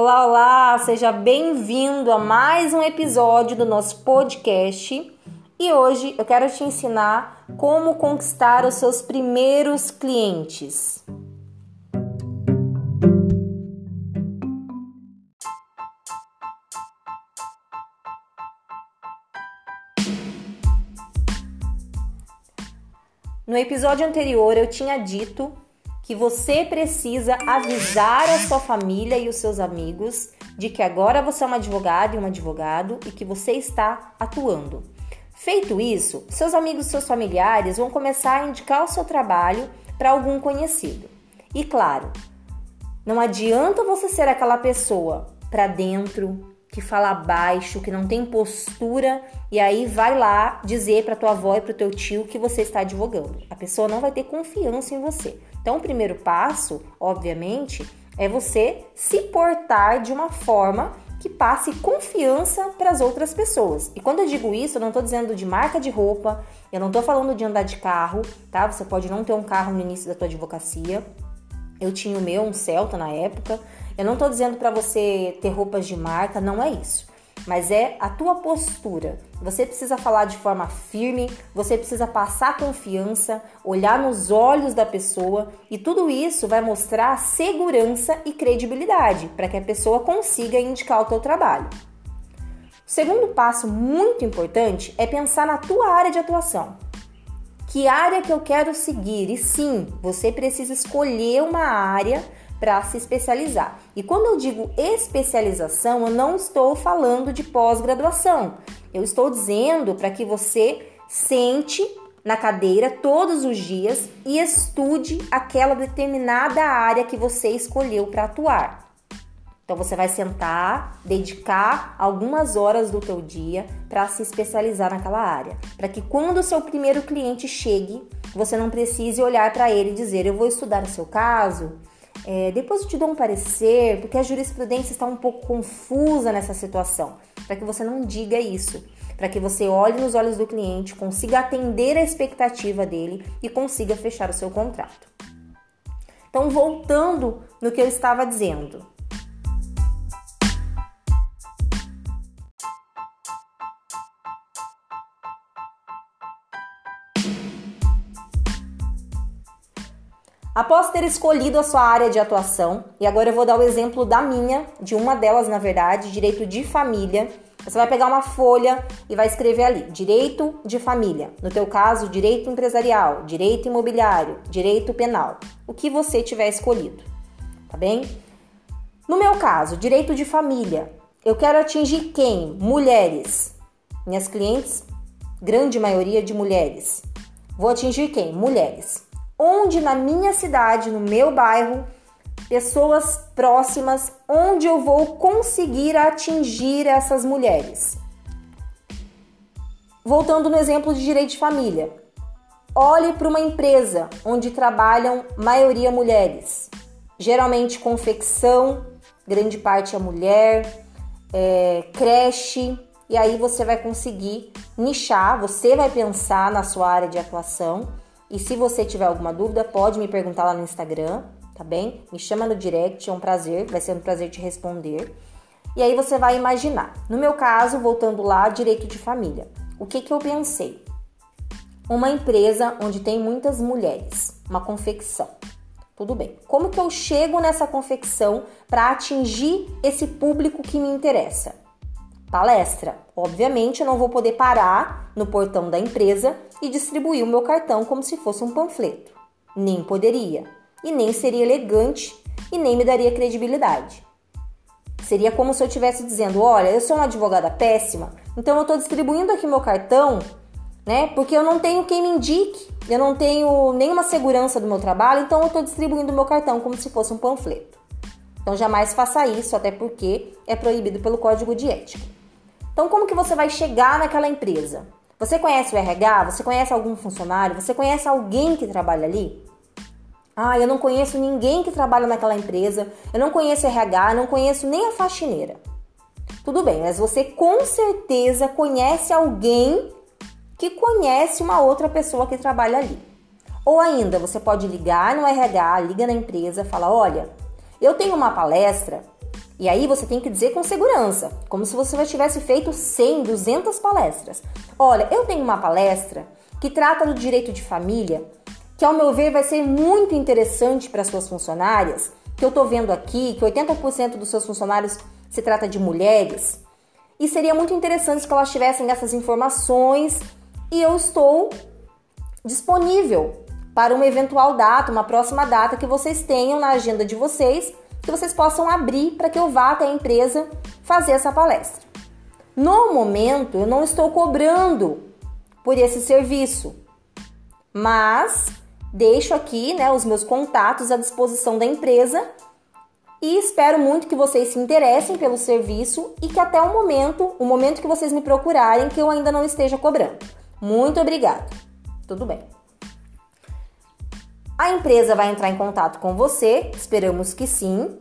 Olá, olá, seja bem-vindo a mais um episódio do nosso podcast. E hoje eu quero te ensinar como conquistar os seus primeiros clientes. No episódio anterior eu tinha dito que você precisa avisar a sua família e os seus amigos de que agora você é uma advogada e um advogado e que você está atuando. Feito isso, seus amigos e seus familiares vão começar a indicar o seu trabalho para algum conhecido. E claro, não adianta você ser aquela pessoa para dentro, que fala baixo, que não tem postura, e aí vai lá dizer para tua avó e para o teu tio que você está advogando. A pessoa não vai ter confiança em você. Então, o primeiro passo, obviamente, é você se portar de uma forma que passe confiança para as outras pessoas. E quando eu digo isso, eu não estou dizendo de marca de roupa, eu não estou falando de andar de carro, tá? Você pode não ter um carro no início da tua advocacia. Eu tinha o meu, um Celta na época. Eu não estou dizendo para você ter roupas de marca, não é isso mas é a tua postura. Você precisa falar de forma firme, você precisa passar confiança, olhar nos olhos da pessoa e tudo isso vai mostrar segurança e credibilidade para que a pessoa consiga indicar o teu trabalho. O segundo passo muito importante é pensar na tua área de atuação. Que área que eu quero seguir? E sim, você precisa escolher uma área para se especializar. E quando eu digo especialização, eu não estou falando de pós-graduação. Eu estou dizendo para que você sente na cadeira todos os dias e estude aquela determinada área que você escolheu para atuar. Então você vai sentar, dedicar algumas horas do teu dia para se especializar naquela área, para que quando o seu primeiro cliente chegue, você não precise olhar para ele e dizer: "Eu vou estudar o seu caso, é, depois eu te dou um parecer, porque a jurisprudência está um pouco confusa nessa situação, para que você não diga isso, para que você olhe nos olhos do cliente, consiga atender a expectativa dele e consiga fechar o seu contrato. Então, voltando no que eu estava dizendo, Após ter escolhido a sua área de atuação, e agora eu vou dar o exemplo da minha, de uma delas, na verdade, direito de família. Você vai pegar uma folha e vai escrever ali: direito de família. No teu caso, direito empresarial, direito imobiliário, direito penal. O que você tiver escolhido, tá bem? No meu caso, direito de família. Eu quero atingir quem? Mulheres. Minhas clientes, grande maioria de mulheres. Vou atingir quem? Mulheres onde na minha cidade, no meu bairro, pessoas próximas, onde eu vou conseguir atingir essas mulheres. Voltando no exemplo de direito de família, olhe para uma empresa onde trabalham maioria mulheres, geralmente confecção, grande parte é mulher, é, creche, e aí você vai conseguir nichar, você vai pensar na sua área de atuação e se você tiver alguma dúvida, pode me perguntar lá no Instagram, tá bem? Me chama no direct, é um prazer, vai ser um prazer te responder. E aí você vai imaginar. No meu caso, voltando lá, direito de família. O que que eu pensei? Uma empresa onde tem muitas mulheres, uma confecção. Tudo bem. Como que eu chego nessa confecção para atingir esse público que me interessa? Palestra. Obviamente, eu não vou poder parar no portão da empresa e distribuir o meu cartão como se fosse um panfleto. Nem poderia. E nem seria elegante e nem me daria credibilidade. Seria como se eu estivesse dizendo: olha, eu sou uma advogada péssima, então eu estou distribuindo aqui meu cartão, né? Porque eu não tenho quem me indique, eu não tenho nenhuma segurança do meu trabalho, então eu estou distribuindo meu cartão como se fosse um panfleto. Então jamais faça isso, até porque é proibido pelo Código de Ética. Então, como que você vai chegar naquela empresa? Você conhece o RH? Você conhece algum funcionário? Você conhece alguém que trabalha ali? Ah, eu não conheço ninguém que trabalha naquela empresa, eu não conheço RH, não conheço nem a faxineira. Tudo bem, mas você com certeza conhece alguém que conhece uma outra pessoa que trabalha ali. Ou ainda, você pode ligar no RH, liga na empresa, fala: "Olha, eu tenho uma palestra E aí você tem que dizer com segurança, como se você já tivesse feito 100, 200 palestras. Olha, eu tenho uma palestra que trata do direito de família, que ao meu ver vai ser muito interessante para suas funcionárias, que eu tô vendo aqui que 80% dos seus funcionários se trata de mulheres. E seria muito interessante que elas tivessem essas informações e eu estou disponível para uma eventual data, uma próxima data que vocês tenham na agenda de vocês, que vocês possam abrir para que eu vá até a empresa fazer essa palestra. No momento, eu não estou cobrando por esse serviço, mas deixo aqui né, os meus contatos à disposição da empresa e espero muito que vocês se interessem pelo serviço e que até o momento, o momento que vocês me procurarem, que eu ainda não esteja cobrando. Muito obrigada. Tudo bem. A empresa vai entrar em contato com você, esperamos que sim.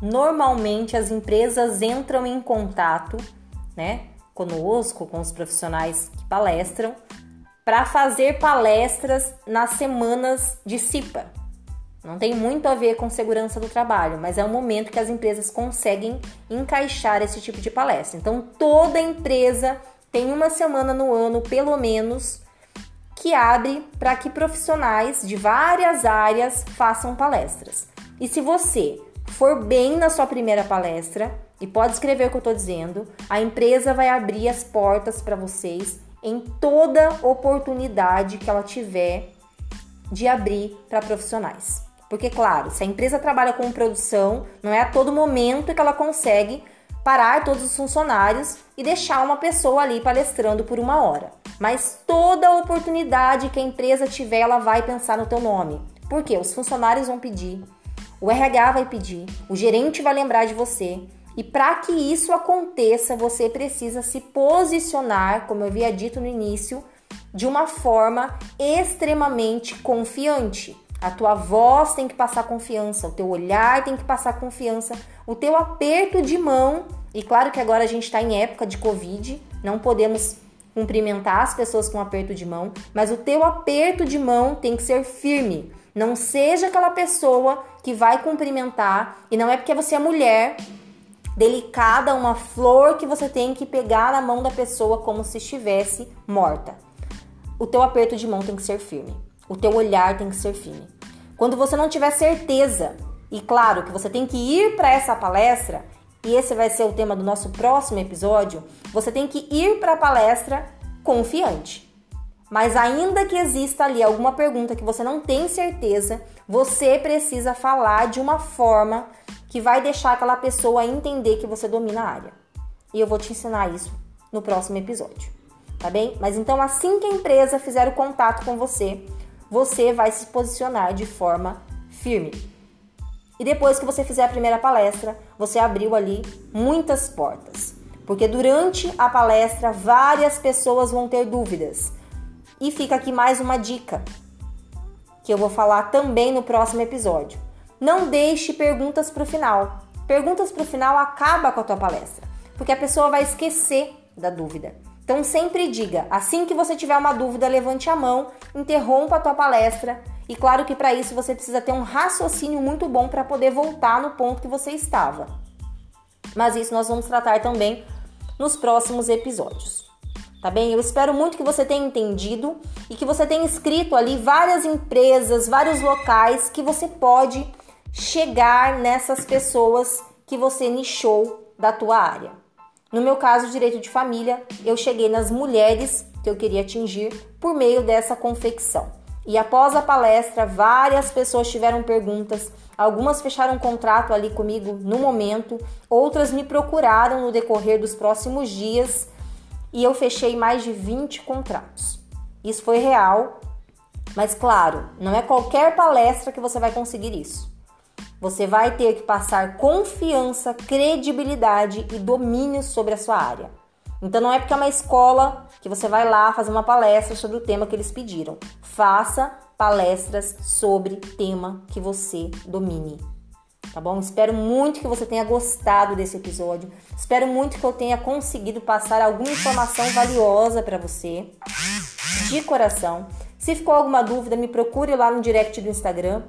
Normalmente as empresas entram em contato, né, conosco, com os profissionais que palestram, para fazer palestras nas semanas de CIPA, não tem muito a ver com segurança do trabalho, mas é o momento que as empresas conseguem encaixar esse tipo de palestra. Então, toda empresa tem uma semana no ano, pelo menos, que abre para que profissionais de várias áreas façam palestras. E se você for bem na sua primeira palestra, e pode escrever o que eu estou dizendo, a empresa vai abrir as portas para vocês em toda oportunidade que ela tiver de abrir para profissionais. Porque, claro, se a empresa trabalha com produção, não é a todo momento que ela consegue parar todos os funcionários e deixar uma pessoa ali palestrando por uma hora. Mas toda oportunidade que a empresa tiver, ela vai pensar no teu nome. Porque os funcionários vão pedir, o RH vai pedir, o gerente vai lembrar de você. E para que isso aconteça, você precisa se posicionar, como eu havia dito no início, de uma forma extremamente confiante. A tua voz tem que passar confiança, o teu olhar tem que passar confiança, o teu aperto de mão. E claro que agora a gente está em época de Covid, não podemos cumprimentar as pessoas com aperto de mão, mas o teu aperto de mão tem que ser firme. Não seja aquela pessoa que vai cumprimentar e não é porque você é mulher delicada, uma flor que você tem que pegar na mão da pessoa como se estivesse morta. O teu aperto de mão tem que ser firme. O teu olhar tem que ser firme. Quando você não tiver certeza, e claro que você tem que ir para essa palestra, e esse vai ser o tema do nosso próximo episódio, você tem que ir para a palestra confiante. Mas ainda que exista ali alguma pergunta que você não tem certeza, você precisa falar de uma forma que vai deixar aquela pessoa entender que você domina a área. E eu vou te ensinar isso no próximo episódio, tá bem? Mas então assim que a empresa fizer o contato com você, você vai se posicionar de forma firme. E depois que você fizer a primeira palestra, você abriu ali muitas portas. Porque durante a palestra várias pessoas vão ter dúvidas. E fica aqui mais uma dica que eu vou falar também no próximo episódio. Não deixe perguntas para o final. Perguntas para o final acaba com a tua palestra, porque a pessoa vai esquecer da dúvida. Então sempre diga, assim que você tiver uma dúvida, levante a mão, interrompa a tua palestra. E claro que para isso você precisa ter um raciocínio muito bom para poder voltar no ponto que você estava. Mas isso nós vamos tratar também nos próximos episódios. Tá bem? Eu espero muito que você tenha entendido e que você tenha escrito ali várias empresas, vários locais que você pode chegar nessas pessoas que você nichou da tua área. No meu caso, direito de família, eu cheguei nas mulheres que eu queria atingir por meio dessa confecção. E após a palestra, várias pessoas tiveram perguntas, algumas fecharam um contrato ali comigo no momento, outras me procuraram no decorrer dos próximos dias e eu fechei mais de 20 contratos. Isso foi real, mas claro, não é qualquer palestra que você vai conseguir isso. Você vai ter que passar confiança, credibilidade e domínio sobre a sua área. Então não é porque é uma escola que você vai lá fazer uma palestra sobre o tema que eles pediram. Faça palestras sobre tema que você domine. tá bom? Espero muito que você tenha gostado desse episódio. Espero muito que eu tenha conseguido passar alguma informação valiosa para você, de coração. Se ficou alguma dúvida, me procure lá no direct do Instagram.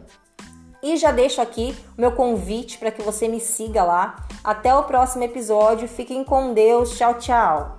E já deixo aqui o meu convite para que você me siga lá. Até o próximo episódio. Fiquem com Deus. Tchau, tchau.